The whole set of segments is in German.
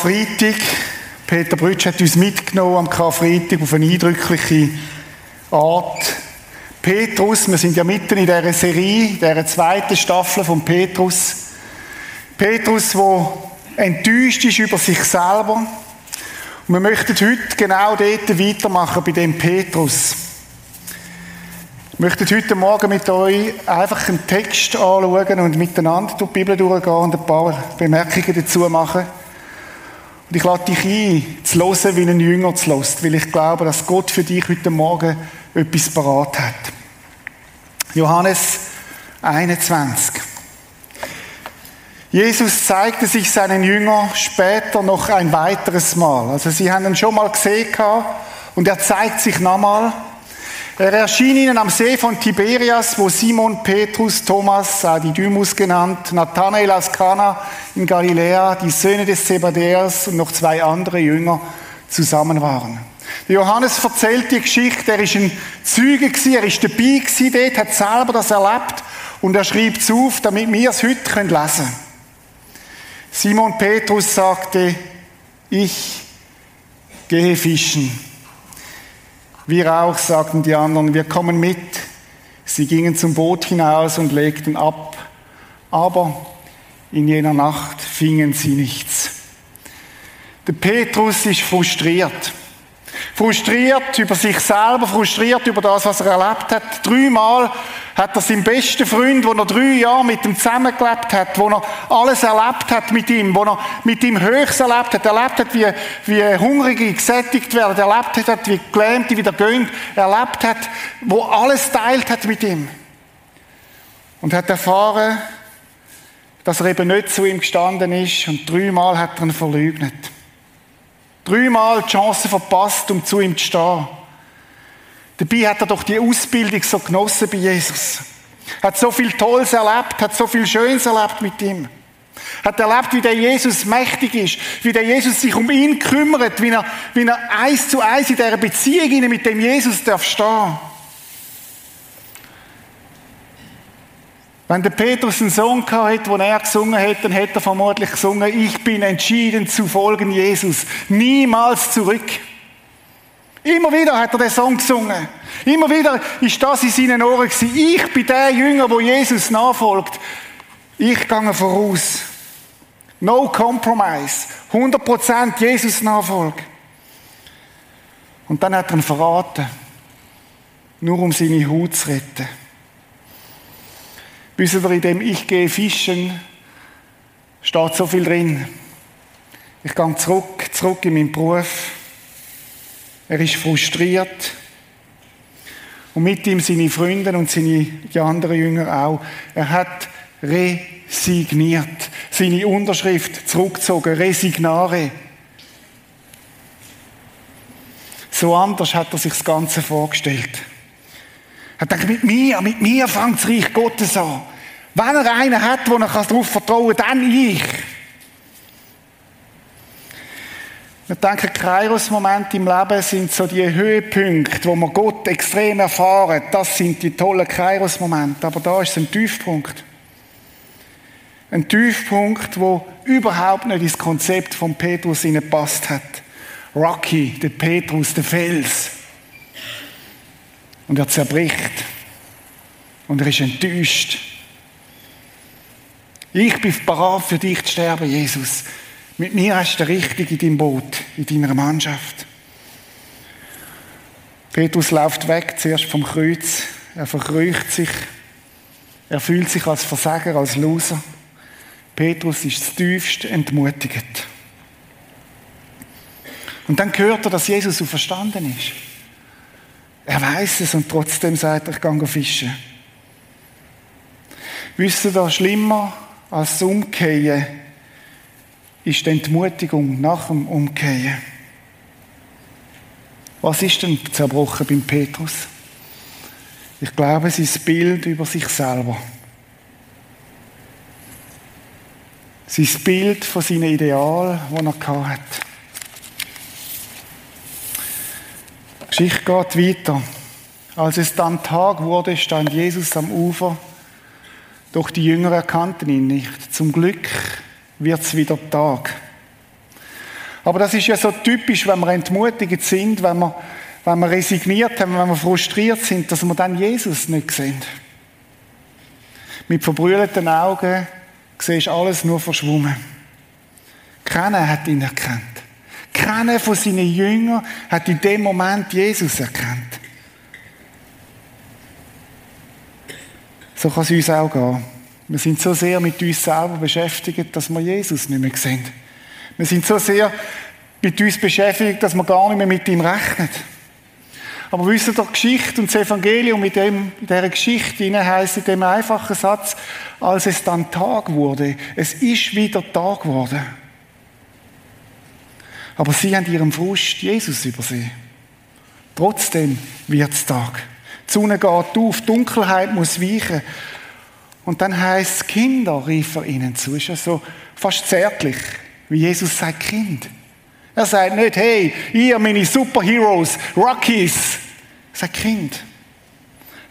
Karfreitag. Peter Brütsch hat uns mitgenommen am Karfreitag auf eine eindrückliche Art. Petrus, wir sind ja mitten in dieser Serie, dieser zweiten Staffel von Petrus. Petrus, der enttäuscht ist über sich selber. Und wir möchten heute genau dort weitermachen, bei dem Petrus. Wir möchten heute Morgen mit euch einfach einen Text anschauen und miteinander durch die Bibel durchgehen und ein paar Bemerkungen dazu machen. Und ich lade dich ein, zu hören, wie ein Jünger zu hören, weil ich glaube, dass Gott für dich heute Morgen etwas parat hat. Johannes 21. Jesus zeigte sich seinen Jüngern später noch ein weiteres Mal. Also sie haben ihn schon mal gesehen und er zeigt sich nochmal. Er erschien ihnen am See von Tiberias, wo Simon, Petrus, Thomas, Didymus genannt, Nathanael aus Kana in Galiläa, die Söhne des Zebedäers und noch zwei andere Jünger zusammen waren. Der Johannes erzählt die Geschichte, er ist ein gewesen, er ist dabei dort, hat selber das erlebt und er schreibt es auf, damit wir es heute lesen können. Simon Petrus sagte, ich gehe fischen. Wir auch, sagten die anderen, wir kommen mit. Sie gingen zum Boot hinaus und legten ab. Aber in jener Nacht fingen sie nichts. Der Petrus ist frustriert. Frustriert über sich selber, frustriert über das, was er erlebt hat. Dreimal hat er seinen besten Freund, wo er drei Jahre mit ihm zusammengelebt hat, wo er alles erlebt hat mit ihm, wo er mit ihm Höchst erlebt hat, erlebt hat, wie, wie Hungrige gesättigt werden, erlebt hat, wie Gelähmte wieder gehen, erlebt hat, wo alles teilt hat mit ihm. Und hat erfahren, dass er eben nicht zu ihm gestanden ist und dreimal hat er ihn verleugnet. Dreimal die Chance verpasst, um zu ihm zu stehen. Dabei hat er doch die Ausbildung so genossen bei Jesus. Hat so viel Tolles erlebt, hat so viel Schönes erlebt mit ihm. Hat erlebt, wie der Jesus mächtig ist, wie der Jesus sich um ihn kümmert, wie er, wie er eins zu eins in dieser Beziehung mit dem Jesus darf stehen. Wenn der Petrus einen Song hätte, den er gesungen hätte, dann hätte er vermutlich gesungen, ich bin entschieden zu folgen Jesus, niemals zurück. Immer wieder hat er den Song gesungen. Immer wieder ist das in seinen Ohren gewesen. Ich bin der Jünger, wo Jesus nachfolgt. Ich gehe voraus. No compromise. 100% Jesus Nachfolge. Und dann hat er ihn verraten. Nur um seine Haut zu retten. Wisst ihr, in dem Ich gehe fischen steht so viel drin. Ich gehe zurück, zurück in meinen Beruf. Er ist frustriert. Und mit ihm seine Freunde und seine, die anderen Jünger auch. Er hat resigniert. Seine Unterschrift zurückgezogen. Resignare. So anders hat er sich das Ganze vorgestellt. Er hat gedacht, mit mir, mit mir fängt das Reich Gottes an. Wenn er einen hat, wo er darauf vertrauen kann, dann ich. Wir denken, Kairos-Momente im Leben sind so die Höhepunkte, wo wir Gott extrem erfahren. Das sind die tollen Kairos-Momente. Aber da ist es ein Tiefpunkt. Ein Tiefpunkt, wo überhaupt nicht ins Konzept von Petrus passt hat. Rocky, der Petrus, der Fels. Und er zerbricht. Und er ist enttäuscht. Ich bin bereit für dich zu sterben, Jesus. Mit mir hast du richtig in deinem Boot, in deiner Mannschaft. Petrus läuft weg, zuerst vom Kreuz. Er verkreucht sich. Er fühlt sich als Versager, als Loser. Petrus ist tiefst entmutigt. Und dann hört er, dass Jesus so verstanden ist. Er weiß es und trotzdem sagt er, ich gehe fischen. Wisst ihr, da schlimmer als das Umkehren ist die Entmutigung nach dem Umkehren. Was ist denn zerbrochen beim Petrus? Ich glaube, sein Bild über sich selber. Sein Bild von seinem Ideal, das er hatte. Die Geschichte geht weiter. Als es dann Tag wurde, stand Jesus am Ufer, doch die Jünger erkannten ihn nicht. Zum Glück wird es wieder Tag. Aber das ist ja so typisch, wenn wir entmutigt sind, wenn wir, wenn wir resigniert haben, wenn wir frustriert sind, dass wir dann Jesus nicht sehen. Mit verbrüllten Augen siehst du alles nur verschwommen. Keiner hat ihn erkannt. Keiner von seinen Jüngern hat in dem Moment Jesus erkannt. So kann es uns auch gehen. Wir sind so sehr mit uns selber beschäftigt, dass wir Jesus nicht mehr sehen. Wir sind so sehr mit uns beschäftigt, dass wir gar nicht mehr mit ihm rechnen. Aber wissen ihr, Geschichte und das Evangelium mit dem, in dieser Geschichte heisst in dem einfachen Satz, als es dann Tag wurde, es ist wieder Tag geworden. Aber sie haben ihrem Frust Jesus übersehen. Trotzdem wird es Tag. Die Sonne geht auf, Dunkelheit muss weichen. Und dann heißt es, Kinder, rief er ihnen zu. Ist ja so fast zärtlich, wie Jesus sagt, Kind. Er sagt nicht, hey, ihr meine Superheroes, Rockies. Er sagt, Kind,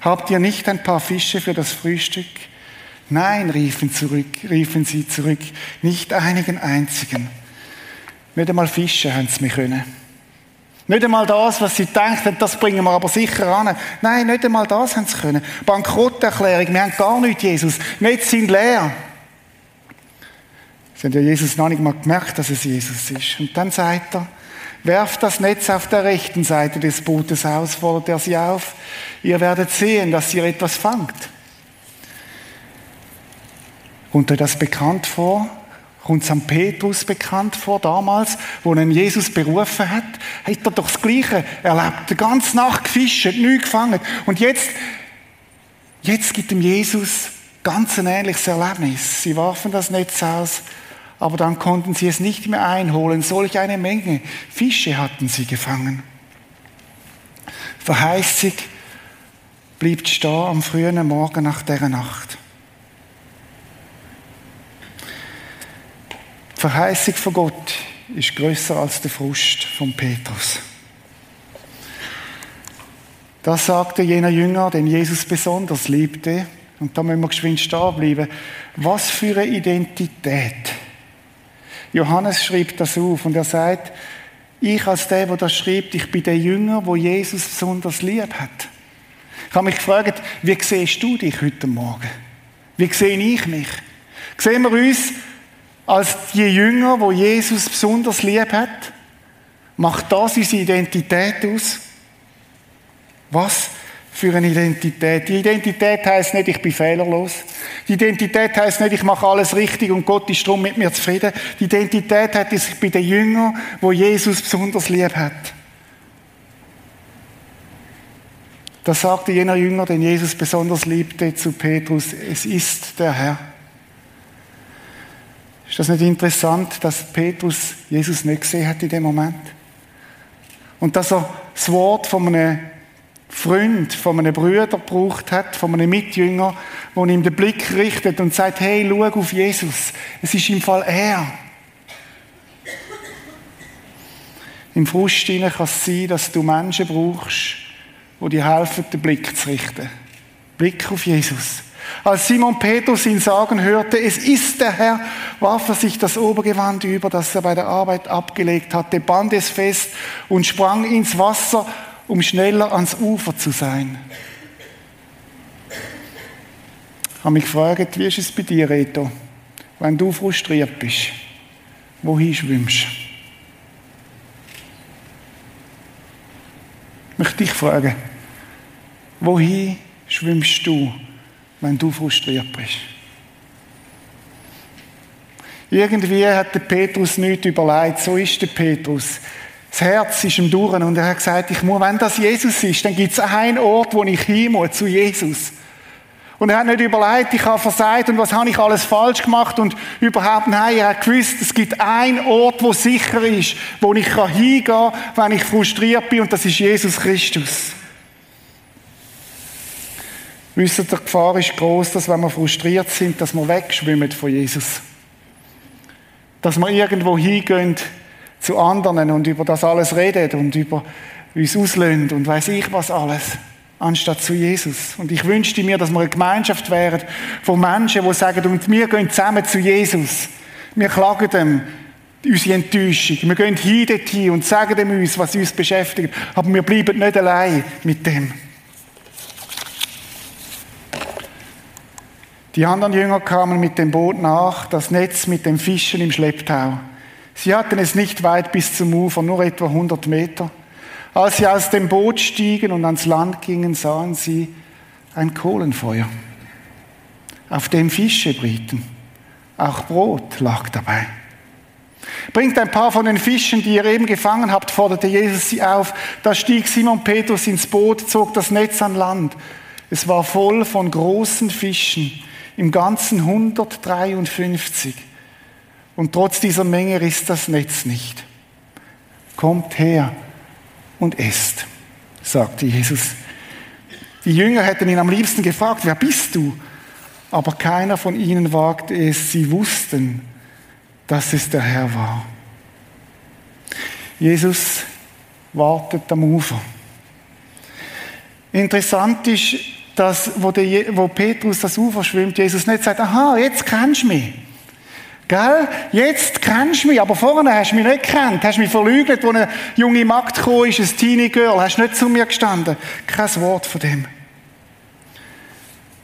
habt ihr nicht ein paar Fische für das Frühstück? Nein, riefen, zurück, riefen sie zurück, nicht einigen einzigen. Nicht einmal Fische haben sie mir können. Nicht einmal das, was sie denken, das bringen wir aber sicher an. Nein, nicht einmal das haben sie können. Bankrotterklärung, wir haben gar nichts, Jesus. Nicht sind leer. Sie haben ja Jesus noch nicht mal gemerkt, dass es Jesus ist. Und dann sagt er, werft das Netz auf der rechten Seite des Bootes aus, fordert er sie auf. Ihr werdet sehen, dass ihr etwas fangt. Kommt euch das bekannt vor? Kommt St. Petrus bekannt vor, damals, wo ihn Jesus berufen hat, hat er doch das Gleiche erlebt. Die ganze Nacht gefischt, nichts gefangen. Und jetzt, jetzt gibt ihm Jesus ganz ein ähnliches Erlebnis. Sie warfen das Netz aus, aber dann konnten sie es nicht mehr einholen. Solch eine Menge Fische hatten sie gefangen. Verheißig blieb stehen am frühen Morgen nach der Nacht. Die Verheißung von Gott ist größer als der Frust von Petrus. Das sagte jener Jünger, den Jesus besonders liebte. Und da müssen wir geschwind stehen bleiben. Was für eine Identität. Johannes schrieb das auf und er sagt, ich als der, der das schreibt, ich bin der Jünger, wo Jesus besonders lieb hat. Ich habe mich gefragt, wie siehst du dich heute Morgen? Wie sehe ich mich? Sehen wir uns als die Jünger, wo Jesus besonders lieb hat? Macht das unsere Identität aus? Was für eine Identität? Die Identität heißt nicht, ich bin fehlerlos. Die Identität heißt nicht, ich mache alles richtig und Gott ist drum mit mir zufrieden. Die Identität hat, ich bin der Jünger, wo Jesus besonders lieb hat. Das sagte jener Jünger, den Jesus besonders liebte, zu Petrus, es ist der Herr. Ist das nicht interessant, dass Petrus Jesus nicht gesehen hat in dem Moment? Und dass er das Wort von einem Freund, von einem Bruder gebraucht hat, von einem Mitjünger, wo ihm den Blick richtet und sagt, hey, schau auf Jesus. Es ist im Fall er. Im Frust kann es sein, dass du Menschen brauchst, die dir helfen, den Blick zu richten. Blick auf Jesus. Als Simon Petrus ihn sagen hörte, es ist der Herr, warf er sich das Obergewand über, das er bei der Arbeit abgelegt hatte, band es fest und sprang ins Wasser, um schneller ans Ufer zu sein. Ich habe mich gefragt, wie ist es bei dir, Reto, wenn du frustriert bist? Wohin schwimmst? Ich möchte dich fragen, wohin schwimmst du? Wenn du frustriert bist. Irgendwie hat der Petrus nichts überlegt. So ist der Petrus. Das Herz ist ihm durch und er hat gesagt, ich muss, wenn das Jesus ist, dann gibt es einen Ort, wo ich hin muss, zu Jesus. Und er hat nicht überlegt, ich habe versagt und was habe ich alles falsch gemacht und überhaupt nein, er hat gewusst, es gibt einen Ort, wo sicher ist, wo ich hingehen kann, wenn ich frustriert bin und das ist Jesus Christus. Wissen, die Gefahr ist groß, dass wenn wir frustriert sind, dass wir wegschwimmen von Jesus. Dass wir irgendwo hingehen zu anderen und über das alles reden und über uns auslösen und weiß ich was alles, anstatt zu Jesus. Und ich wünschte mir, dass wir eine Gemeinschaft wären von Menschen, die sagen, und wir gehen zusammen zu Jesus. Wir klagen dem unsere Enttäuschung. Wir gehen hin dorthin und sagen dem uns, was uns beschäftigt. Aber wir bleiben nicht allein mit dem. Die anderen Jünger kamen mit dem Boot nach, das Netz mit dem Fischen im Schlepptau. Sie hatten es nicht weit bis zum Ufer, nur etwa 100 Meter. Als sie aus dem Boot stiegen und ans Land gingen, sahen sie ein Kohlenfeuer, auf dem Fische brieten. Auch Brot lag dabei. Bringt ein paar von den Fischen, die ihr eben gefangen habt, forderte Jesus sie auf. Da stieg Simon Petrus ins Boot, zog das Netz an Land. Es war voll von großen Fischen, im Ganzen 153. Und trotz dieser Menge riss das Netz nicht. Kommt her und esst, sagte Jesus. Die Jünger hätten ihn am liebsten gefragt, wer bist du? Aber keiner von ihnen wagte es. Sie wussten, dass es der Herr war. Jesus wartet am Ufer. Interessant ist, dass, wo, der, wo Petrus das Ufer schwimmt, Jesus nicht sagt, aha, jetzt kennst du mich. Gell? Jetzt kennst du mich, aber vorne hast du mich nicht gekannt. Hast mich verleugnet, wo eine junge Magd gekommen ist, ein Teenie Girl. Hast nicht zu mir gestanden. Kein Wort von dem.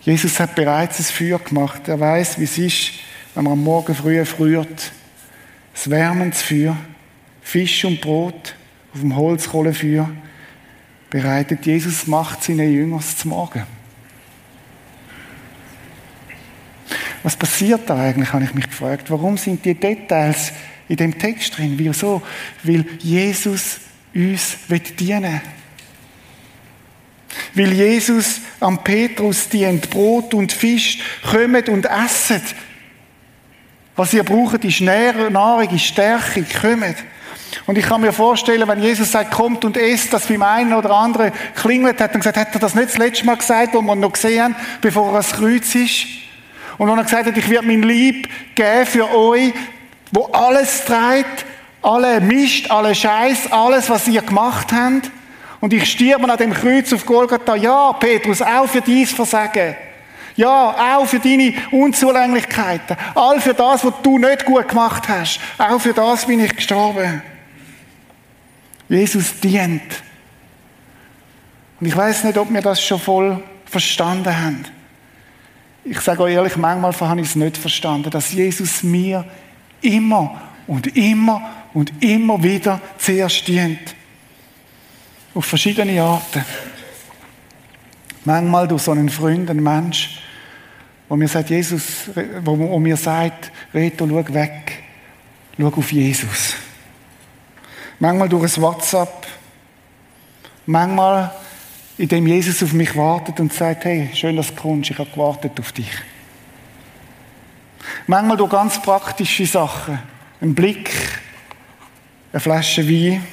Jesus hat bereits ein Feuer gemacht. Er weiß, wie es ist, wenn man am Morgen früh friert, das wärmendes Feuer, Fisch und Brot auf dem Holzkohlenfeuer, bereitet Jesus Macht seinen Jüngern zum Morgen. Was passiert da eigentlich, habe ich mich gefragt. Warum sind die Details in dem Text drin? Wieso? Weil Jesus uns dienen will. Weil Jesus am Petrus dient, Brot und Fisch, kommt und essen. Was ihr braucht, ist Nahrung, ist Stärke, kommt. Und ich kann mir vorstellen, wenn Jesus sagt, kommt und esst, dass beim einen oder anderen klingelt hat und gesagt, hat er das nicht das letzte Mal gesagt, wo wir noch gesehen haben, bevor er ans Kreuz ist? Und wenn er gesagt hat, ich werde mein Lieb geben für euch, wo alles trägt, alle Mist, alle Scheiß, alles, was ihr gemacht habt. Und ich stirbe an dem Kreuz auf Golgatha. Ja, Petrus, auch für dies Versagen. Ja, auch für deine Unzulänglichkeiten. All für das, was du nicht gut gemacht hast. Auch für das bin ich gestorben. Jesus dient. Und ich weiß nicht, ob wir das schon voll verstanden haben. Ich sage euch ehrlich, manchmal habe ich es nicht verstanden, dass Jesus mir immer und immer und immer wieder zuerst dient. Auf verschiedene Arten. Manchmal durch so einen Freund, einen Mensch, wo mir sagt, Jesus, wo, mir sagt, Reto, schau weg, schau auf Jesus. Manchmal durch ein WhatsApp, manchmal, indem Jesus auf mich wartet und sagt, hey, schön, dass du kommst, ich habe gewartet auf dich. Manchmal durch ganz praktische Sachen, ein Blick, eine Flasche Wein,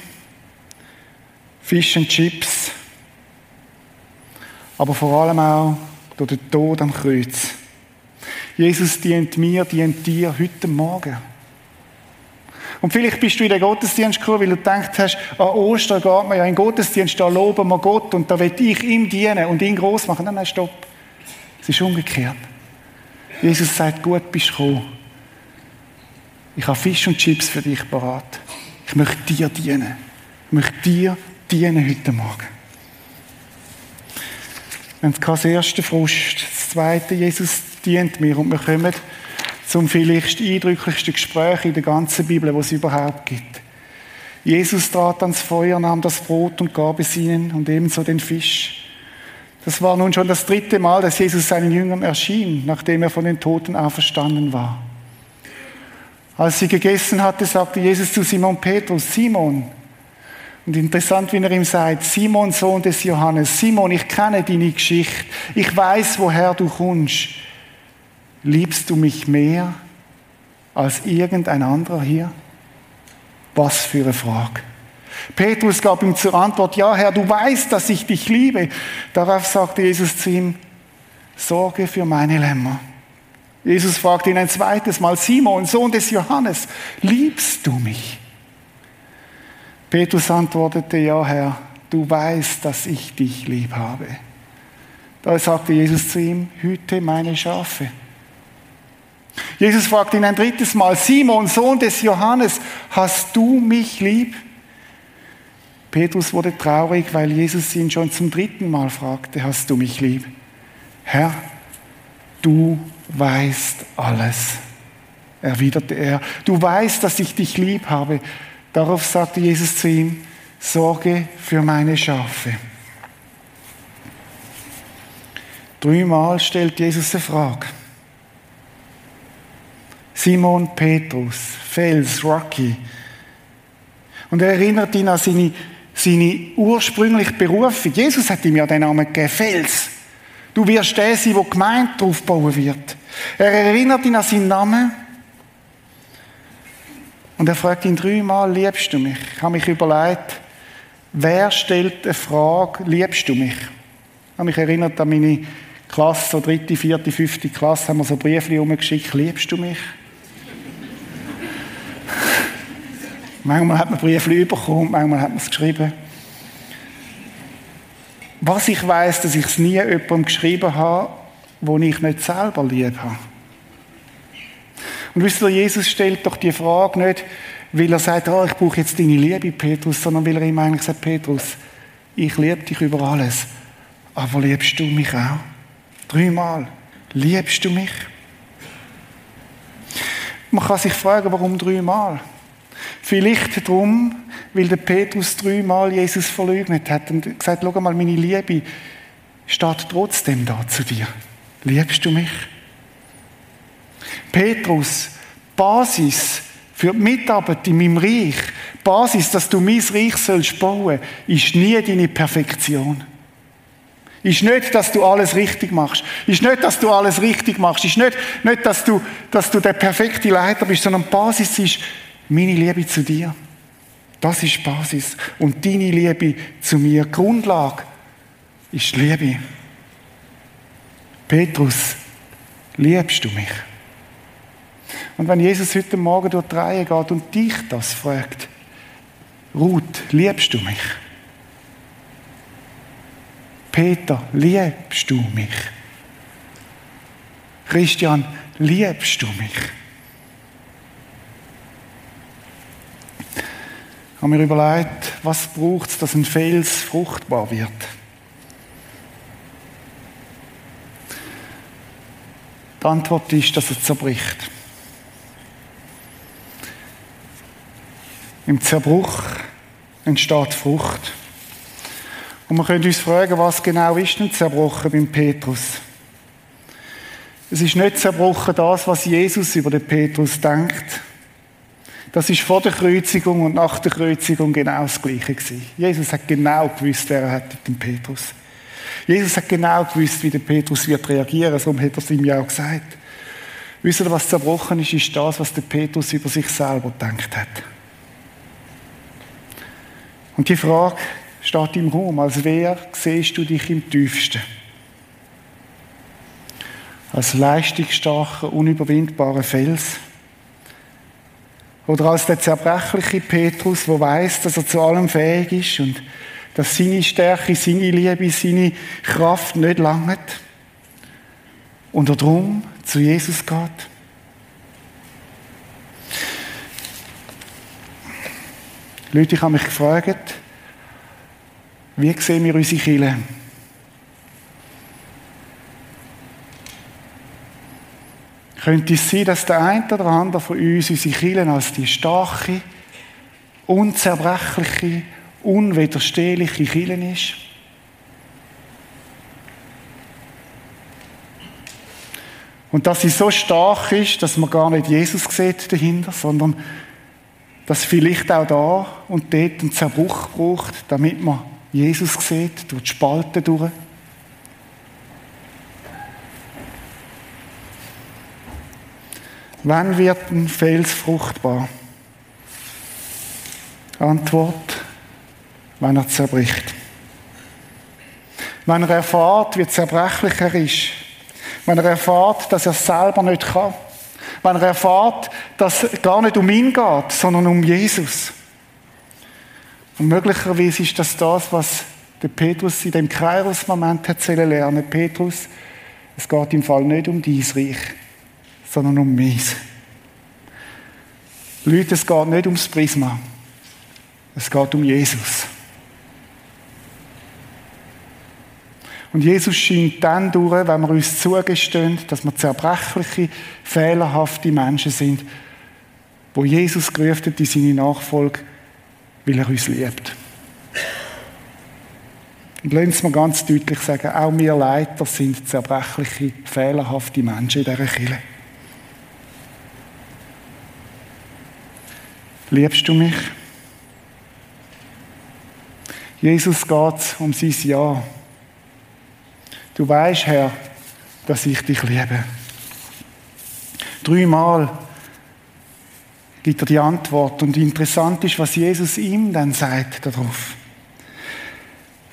Fisch und Chips, aber vor allem auch durch den Tod am Kreuz. Jesus dient mir, dient dir heute Morgen. Und vielleicht bist du in den Gottesdienst gekommen, weil du gedacht hast, an Ostern geht man ja in den Gottesdienst, da loben wir Gott und da will ich ihm dienen und ihn groß machen. Nein, nein, stopp. Es ist umgekehrt. Jesus sagt, gut bist du gekommen. Ich habe Fisch und Chips für dich parat. Ich möchte dir dienen. Ich möchte dir dienen heute Morgen. Und das erste Frust. Das zweite, Jesus dient mir und wir kommen zum vielleicht eindrücklichsten Gespräch in der ganzen Bibel, was es überhaupt gibt. Jesus trat ans Feuer, nahm das Brot und gab es ihnen und ebenso den Fisch. Das war nun schon das dritte Mal, dass Jesus seinen Jüngern erschien, nachdem er von den Toten auferstanden war. Als sie gegessen hatte, sagte Jesus zu Simon Petrus, Simon, und interessant, wie er ihm sagt, Simon, Sohn des Johannes, Simon, ich kenne deine Geschichte, ich weiß, woher du kommst. Liebst du mich mehr als irgendein anderer hier? Was für eine Frage. Petrus gab ihm zur Antwort, ja Herr, du weißt, dass ich dich liebe. Darauf sagte Jesus zu ihm, Sorge für meine Lämmer. Jesus fragte ihn ein zweites Mal, Simon, Sohn des Johannes, liebst du mich? Petrus antwortete, ja Herr, du weißt, dass ich dich lieb habe. Da sagte Jesus zu ihm, hüte meine Schafe. Jesus fragt ihn ein drittes Mal, Simon, Sohn des Johannes, hast du mich lieb? Petrus wurde traurig, weil Jesus ihn schon zum dritten Mal fragte, hast du mich lieb? Herr, du weißt alles, erwiderte er. Du weißt, dass ich dich lieb habe. Darauf sagte Jesus zu ihm, sorge für meine Schafe. Dreimal stellt Jesus eine Frage. Simon Petrus, Fels, Rocky. Und er erinnert ihn an seine, seine ursprüngliche Berufung. Jesus hat ihm ja den Namen gegeben, Fels. Du wirst der sein, die Gemeinde draufbauen wird. Er erinnert ihn an seinen Namen. Und er fragt ihn dreimal, liebst du mich? Ich habe mich überlegt, wer stellt eine Frage, liebst du mich? Ich habe mich erinnert an meine Klasse, so dritte, vierte, fünfte Klasse, haben wir so Briefe umgeschickt, liebst du mich? Manchmal hat man Briefe bekommen, manchmal hat man es geschrieben. Was ich weiß, dass ich es nie jemandem geschrieben habe, wo ich nicht selber lieb habe. Und wisst ihr, Jesus stellt doch die Frage nicht, weil er sagt, oh, ich brauche jetzt deine Liebe, Petrus, sondern weil er ihm eigentlich sagt, Petrus, ich liebe dich über alles, aber liebst du mich auch? Dreimal. Liebst du mich? Man kann sich fragen, warum dreimal? Vielleicht darum, weil der Petrus dreimal Jesus verleugnet hat und gesagt, schau mal, meine Liebe steht trotzdem da zu dir. Liebst du mich? Petrus, Basis für die Mitarbeit in meinem Reich, Basis, dass du mein Reich sollst bauen, ist nie deine Perfektion. Ist nicht, dass du alles richtig machst. Ist nicht, dass du alles richtig machst. Ist nicht, nicht dass, du, dass du der perfekte Leiter bist, sondern Basis ist meine Liebe zu dir. Das ist Basis. Und deine Liebe zu mir, Grundlage, ist Liebe. Petrus, liebst du mich? Und wenn Jesus heute Morgen durch die Reihe geht und dich das fragt, Ruth, liebst du mich? Peter, liebst du mich? Christian, liebst du mich? Ich habe mir überlegt, was braucht es, dass ein Fels fruchtbar wird? Die Antwort ist, dass er zerbricht. Im Zerbruch entsteht Frucht. Und wir können uns fragen, was genau ist denn zerbrochen beim Petrus? Es ist nicht zerbrochen das, was Jesus über den Petrus denkt. Das ist vor der Kreuzigung und nach der Kreuzigung genau das Gleiche gewesen. Jesus hat genau gewusst, wer er hat mit dem Petrus. Jesus hat genau gewusst, wie der Petrus wird reagieren. So hat er es ihm ja auch gesagt. Wisst ihr, was zerbrochen ist, ist das, was der Petrus über sich selber gedacht hat. Und die Frage steht im Raum, als wer siehst du dich im tiefsten? Als leistungsstarker, unüberwindbarer Fels? Oder als der zerbrechliche Petrus, der weiß, dass er zu allem fähig ist und dass seine Stärke, seine Liebe, seine Kraft nicht langt und er drum zu Jesus geht? Leute, ich habe mich gefragt, wie sehen wir unsere Kirche? Könnte es sein, dass der eine oder andere von uns unsere Kirche als die starke, unzerbrechliche, unwiderstehliche Kirche ist? Und dass sie so stark ist, dass man gar nicht Jesus sieht dahinter, sondern dass vielleicht auch da und dort einen Zerbruch braucht, damit man Jesus sieht, durch die Spalten durch. Wann wird ein Fels fruchtbar? Antwort, wenn er zerbricht. Wenn er erfahrt, wie zerbrechlich er ist. Wenn er erfahrt, dass er selber nicht kann. Wenn er erfahrt, dass es gar nicht um ihn geht, sondern um Jesus. Und möglicherweise ist das das, was der Petrus in dem Kairos-Moment hat lernen Petrus, es geht im Fall nicht um dein Reich, sondern um mich. Leute, es geht nicht ums Prisma. Es geht um Jesus. Und Jesus scheint dann durch, wenn wir uns zugestehen, dass wir zerbrechliche, fehlerhafte Menschen sind, wo Jesus gerufen hat in seine Nachfolge, weil er uns liebt. Und lassen Sie mir ganz deutlich sagen, auch wir Leiter sind zerbrechliche, fehlerhafte Menschen in dieser Kirche. Liebst du mich? Jesus geht um sein Ja. Du weißt, Herr, dass ich dich liebe. Dreimal gibt er die Antwort. Und interessant ist, was Jesus ihm dann sagt darauf.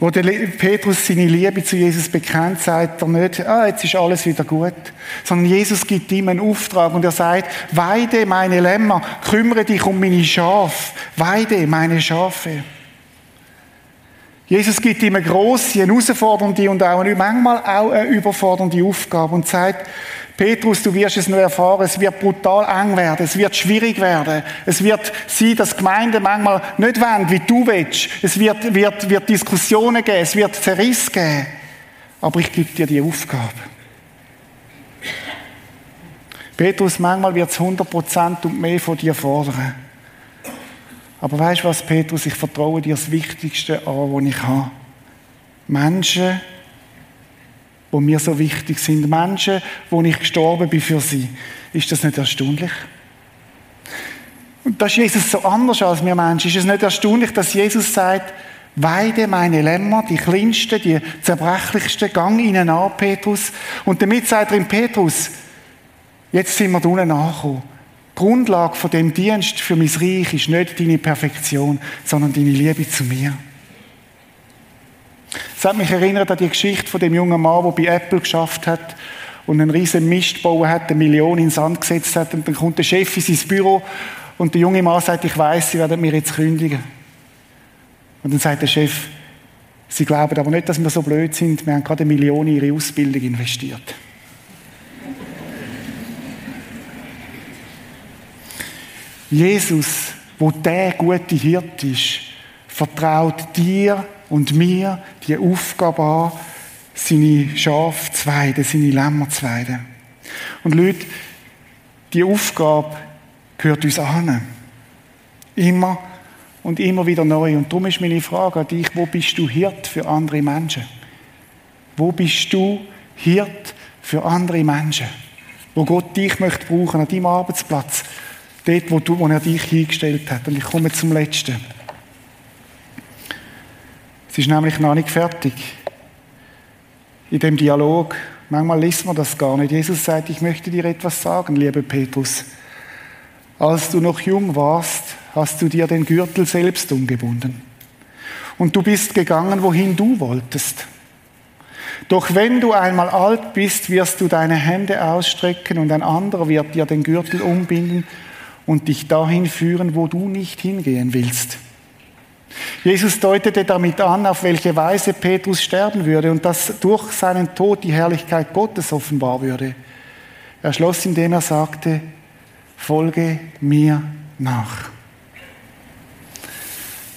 Wo der Petrus seine Liebe zu Jesus bekennt, sagt er nicht, ah, jetzt ist alles wieder gut, sondern Jesus gibt ihm einen Auftrag und er sagt, weide meine Lämmer, kümmere dich um meine Schafe, weide meine Schafe. Jesus gibt ihm eine grosse, eine herausfordernde und auch eine, manchmal auch eine überfordernde Aufgabe und sagt, Petrus, du wirst es noch erfahren, es wird brutal eng werden, es wird schwierig werden, es wird sein, dass Gemeinden manchmal nicht wollen, wie du willst. Es wird, wird, wird Diskussionen geben, es wird Zerriss geben. Aber ich gebe dir die Aufgabe. Petrus, manchmal wird es 100% und mehr von dir fordern. Aber weißt du was, Petrus, ich vertraue dir das Wichtigste an, was ich habe. Menschen, die mir so wichtig sind. Menschen, wo ich gestorben bin für sie. Ist das nicht erstaunlich? Und das ist Jesus so anders als wir Menschen. Ist es nicht erstaunlich, dass Jesus sagt, Weide meine Lämmer, die kleinsten, die zerbrechlichsten, gang ihnen an, Petrus. Und damit sagt er ihm, Petrus, jetzt sind wir da unten angekommen. Grundlage von dem Dienst für mein Reich ist nicht deine Perfektion, sondern deine Liebe zu mir. Es hat mich erinnert an die Geschichte von dem jungen Mann, der bei Apple geschafft hat und einen riesen Mist gebaut hat, eine Million in den Sand gesetzt hat und dann kommt der Chef in sein Büro und der junge Mann sagt, ich weiß, Sie werden mir jetzt kündigen. Und dann sagt der Chef, Sie glauben aber nicht, dass wir so blöd sind, wir haben gerade eine Million in Ihre Ausbildung investiert. Jesus, wo der gute Hirt ist, vertraut dir und mir die Aufgabe an, seine Schafe zu weiden, seine Lämmer zu weiden. Und Leute, die Aufgabe gehört uns an. Immer und immer wieder neu. Und darum ist meine Frage an dich, wo bist du Hirt für andere Menschen? Wo bist du Hirt für andere Menschen? Wo Gott dich möchte brauchen, an deinem Arbeitsplatz, dort, wo, du, wo er dich hingestellt hat. Und ich komme zum Letzten. Es ist nämlich noch nicht fertig. In dem Dialog, manchmal liest man das gar nicht. Jesus sagt, ich möchte dir etwas sagen, lieber Petrus. Als du noch jung warst, hast du dir den Gürtel selbst umgebunden. Und du bist gegangen, wohin du wolltest. Doch wenn du einmal alt bist, wirst du deine Hände ausstrecken und ein anderer wird dir den Gürtel umbinden und dich dahin führen, wo du nicht hingehen willst. Jesus deutete damit an, auf welche Weise Petrus sterben würde und dass durch seinen Tod die Herrlichkeit Gottes offenbar würde. Er schloss, indem er sagte, folge mir nach.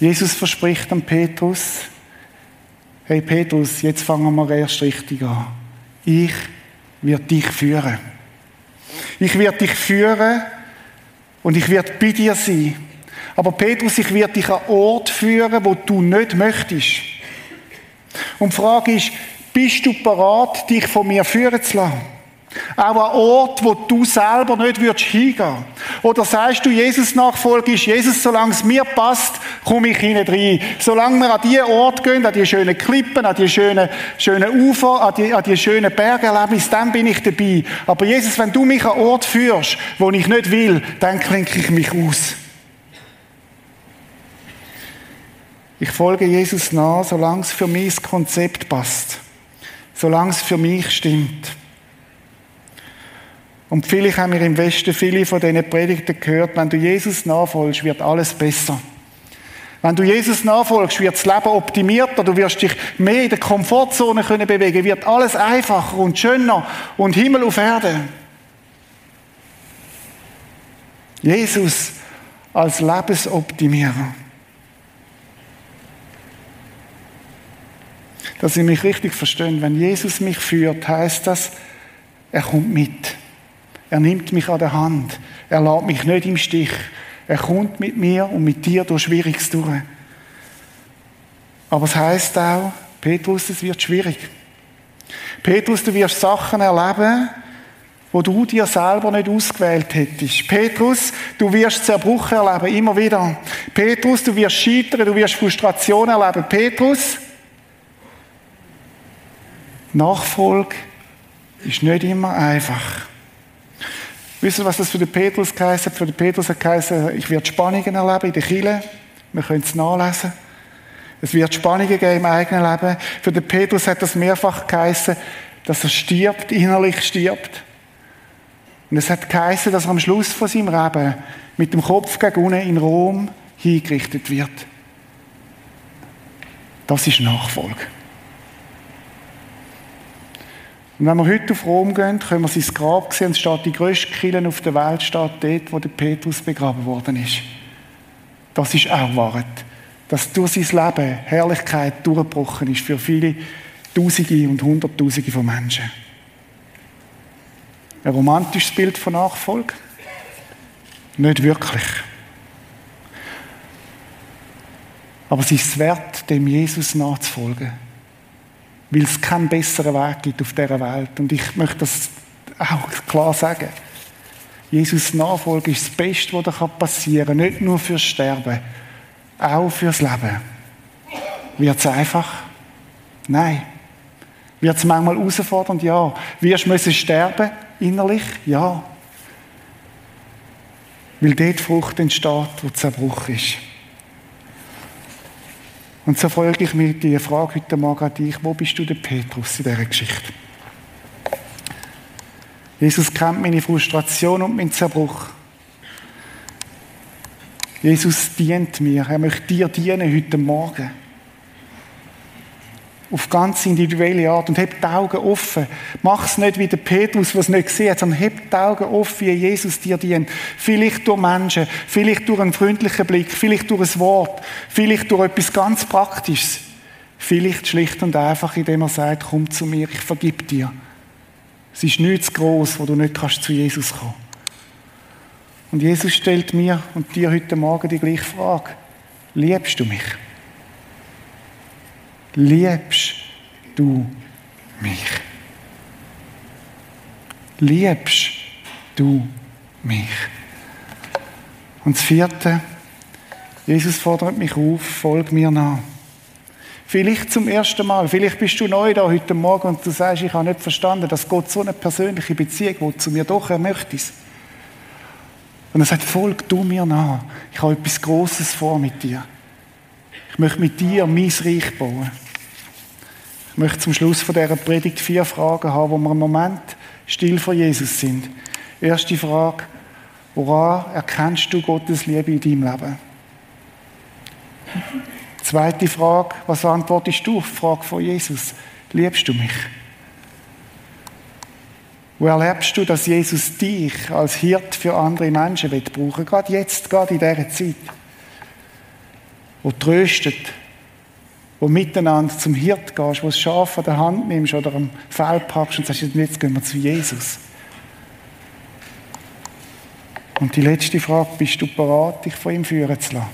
Jesus verspricht an Petrus, hey Petrus, jetzt fangen wir erst richtig an. Ich werde dich führen. Ich werde dich führen und ich werde bei dir sein. Aber Petrus, ich werde dich an Ort führen, wo du nicht möchtest. Und die Frage ist, bist du bereit, dich von mir führen zu lassen? Auch an Ort, wo du selber nicht würdest hingehen. Oder sagst du, Jesus Nachfolge ist Jesus, solange es mir passt, komme ich hinein rein. Solange wir an die Ort gehen, an die schönen Klippen, an die schönen, schönen Ufer, an die, an die schönen Bergerlebnisse, dann bin ich dabei. Aber Jesus, wenn du mich an Ort führst, wo ich nicht will, dann klinke ich mich aus. Ich folge Jesus nach, solange es für mich das Konzept passt. Solange es für mich stimmt. Und vielleicht haben wir im Westen viele von diesen Predigten gehört, wenn du Jesus nachfolgst, wird alles besser. Wenn du Jesus nachfolgst, wird das Leben optimierter, du wirst dich mehr in der Komfortzone können bewegen, wird alles einfacher und schöner und Himmel auf Erde. Jesus als Lebensoptimierer. Dass ihr mich richtig versteht, wenn Jesus mich führt, heißt das, er kommt mit. Er nimmt mich an der Hand. Er lässt mich nicht im Stich. Er kommt mit mir und mit dir durch Schwieriges durch. Aber es heißt auch, Petrus, es wird schwierig. Petrus, du wirst Sachen erleben, wo du dir selber nicht ausgewählt hättest. Petrus, du wirst Zerbruch erleben, immer wieder. Petrus, du wirst scheitern, du wirst Frustration erleben. Petrus, Nachfolge ist nicht immer einfach. Wisst ihr, was das für den Petrus geheißen hat? Für den Petrus hat geheißen, ich werde Spannungen erleben in der Kille. Wir können es nachlesen. Es wird Spannungen geben im eigenen Leben. Für den Petrus hat das mehrfach geheißen, dass er stirbt, innerlich stirbt. Und es hat geheißen, dass er am Schluss von seinem Leben mit dem Kopf gegen unten in Rom hingerichtet wird. Das ist Nachfolge. Und wenn wir heute auf Rom gehen, können wir sein Grab sehen. Es steht die grösste Kille auf der Welt, steht dort, wo der Petrus begraben worden ist. Das ist auch Wahrheit. Dass durch sein Leben Herrlichkeit durchgebrochen ist für viele Tausende und Hunderttausende von Menschen. Ein romantisches Bild von Nachfolge? Nicht wirklich. Aber es ist wert, dem Jesus nachzufolgen weil es keinen besseren Weg gibt auf dieser Welt. Und ich möchte das auch klar sagen. Jesus Nachfolge ist das Beste, was da passieren kann. Nicht nur fürs Sterben, auch fürs Leben. Wird es einfach? Nein. Wird es manchmal herausfordernd? Ja. Wirst du sterben innerlich? Ja. Weil dort Frucht entsteht, wo Zerbruch ist. Und so frage ich mich die Frage heute Morgen an dich, wo bist du der Petrus in dieser Geschichte? Jesus kennt meine Frustration und meinen Zerbruch. Jesus dient mir. Er möchte dir dienen heute Morgen auf ganz individuelle Art und heb die Augen offen. Mach es nicht wie der Petrus, der es nicht gesehen hat, sondern heb die Augen offen, wie Jesus dir dient. Vielleicht durch Menschen, vielleicht durch einen freundlichen Blick, vielleicht durch ein Wort, vielleicht durch etwas ganz Praktisches. Vielleicht schlicht und einfach, indem er sagt, komm zu mir, ich vergib dir. Es ist nichts groß, wo du nicht kannst zu Jesus kommen. Und Jesus stellt mir und dir heute Morgen die gleiche Frage. Liebst du mich? Liebst du mich? Liebst du mich? Und das vierte, Jesus fordert mich auf, folg mir nach. Vielleicht zum ersten Mal, vielleicht bist du neu da heute Morgen und du sagst, ich habe nicht verstanden, dass Gott so eine persönliche Beziehung will zu mir, doch er möchte es. Und er sagt, folg du mir nach. Ich habe etwas Großes vor mit dir. Ich möchte mit dir mein Reich bauen. Ich möchte zum Schluss von dieser Predigt vier Fragen haben, wo wir im Moment still vor Jesus sind. Erste Frage, woran erkennst du Gottes Liebe in deinem Leben? Zweite Frage, was antwortest du auf die Frage von Jesus? Liebst du mich? Wo erlebst du, dass Jesus dich als Hirt für andere Menschen brauchen? Gerade jetzt, gerade in dieser Zeit. Wo tröstet, wo miteinander zum Hirt gehst, wo das Schaf an der Hand nimmst oder am Fell packst und sagst, jetzt gehen wir zu Jesus. Und die letzte Frage, bist du bereit, dich von ihm führen zu lassen?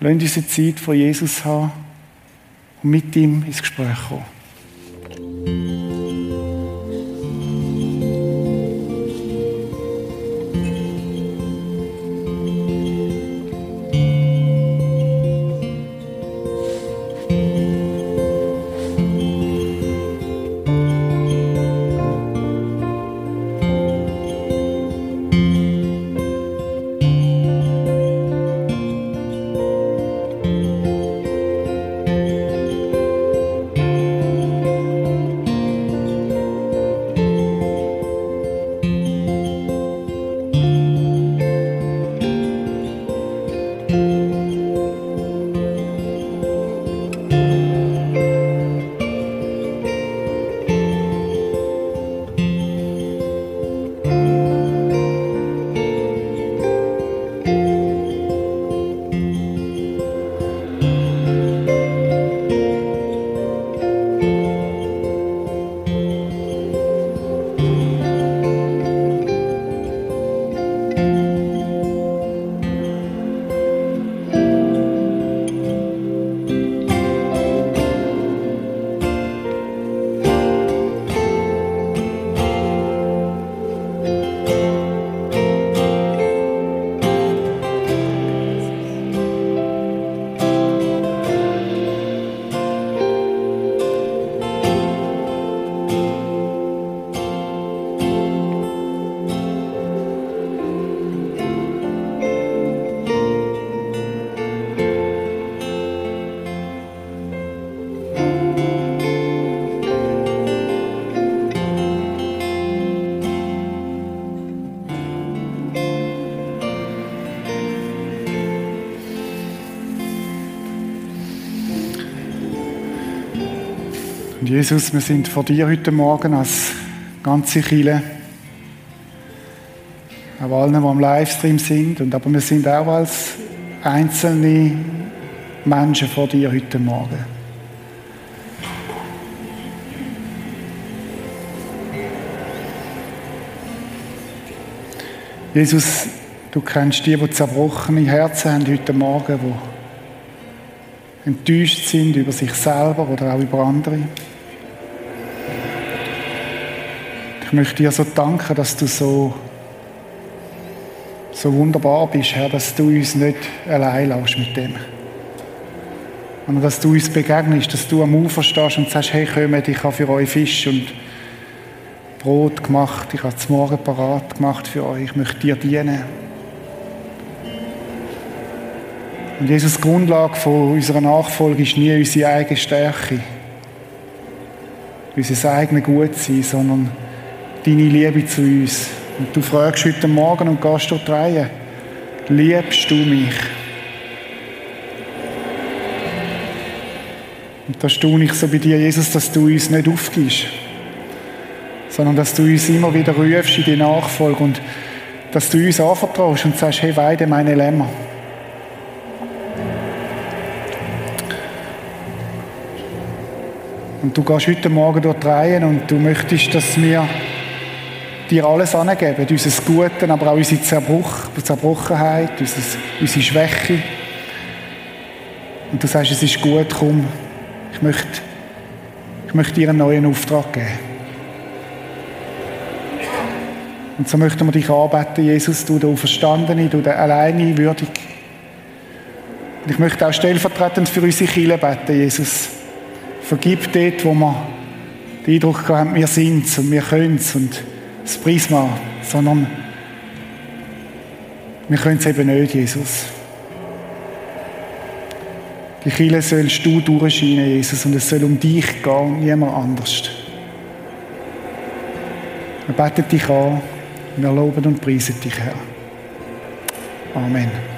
Lass eine Zeit von Jesus haben und mit ihm ins Gespräch kommen. Und Jesus, wir sind vor dir heute Morgen als ganze Chile. Auch allen, die am Livestream sind. Und aber wir sind auch als einzelne Menschen vor dir heute Morgen. Jesus, du kennst die, die zerbrochene Herzen haben heute Morgen, die enttäuscht sind über sich selber oder auch über andere. Ich möchte dir so danken, dass du so, so wunderbar bist, Herr, dass du uns nicht allein lässt mit dem. Und dass du uns begegnest, dass du am Ufer stehst und sagst, hey, kommt, ich habe für euch Fisch und Brot gemacht, ich habe das Morgen parat gemacht für euch, ich möchte dir dienen. Und Jesus, die Grundlage von unserer Nachfolge ist nie unsere eigene Stärke, unser eigenes Gutsein, sondern deine Liebe zu uns. Und du fragst heute Morgen und gehst dort rein, liebst du mich? Und da staune ich so bei dir, Jesus, dass du uns nicht aufgibst sondern dass du uns immer wieder rufst in die Nachfolge und dass du uns anvertraust und sagst, hey, weide meine Lämmer. Und du gehst heute Morgen dort rein und du möchtest, dass wir dir alles angeben, unser Gute, aber auch unsere Zerbruch, Zerbrochenheit, unsere Schwäche. Und du sagst, es ist gut, komm, ich möchte, ich möchte dir einen neuen Auftrag geben. Und so möchten wir dich anbeten, Jesus, du der Auferstandene, du der alleine würdig. Und ich möchte auch stellvertretend für unsere Kinder beten, Jesus. Vergib dort, wo wir den Eindruck haben, wir sind und wir können es das Prisma, sondern wir können es eben nicht, Jesus. Die Kirche sollst du durchscheinen, Jesus, und es soll um dich gehen und niemand anders. Wir beten dich an. Wir loben und preisen dich, Herr. Amen.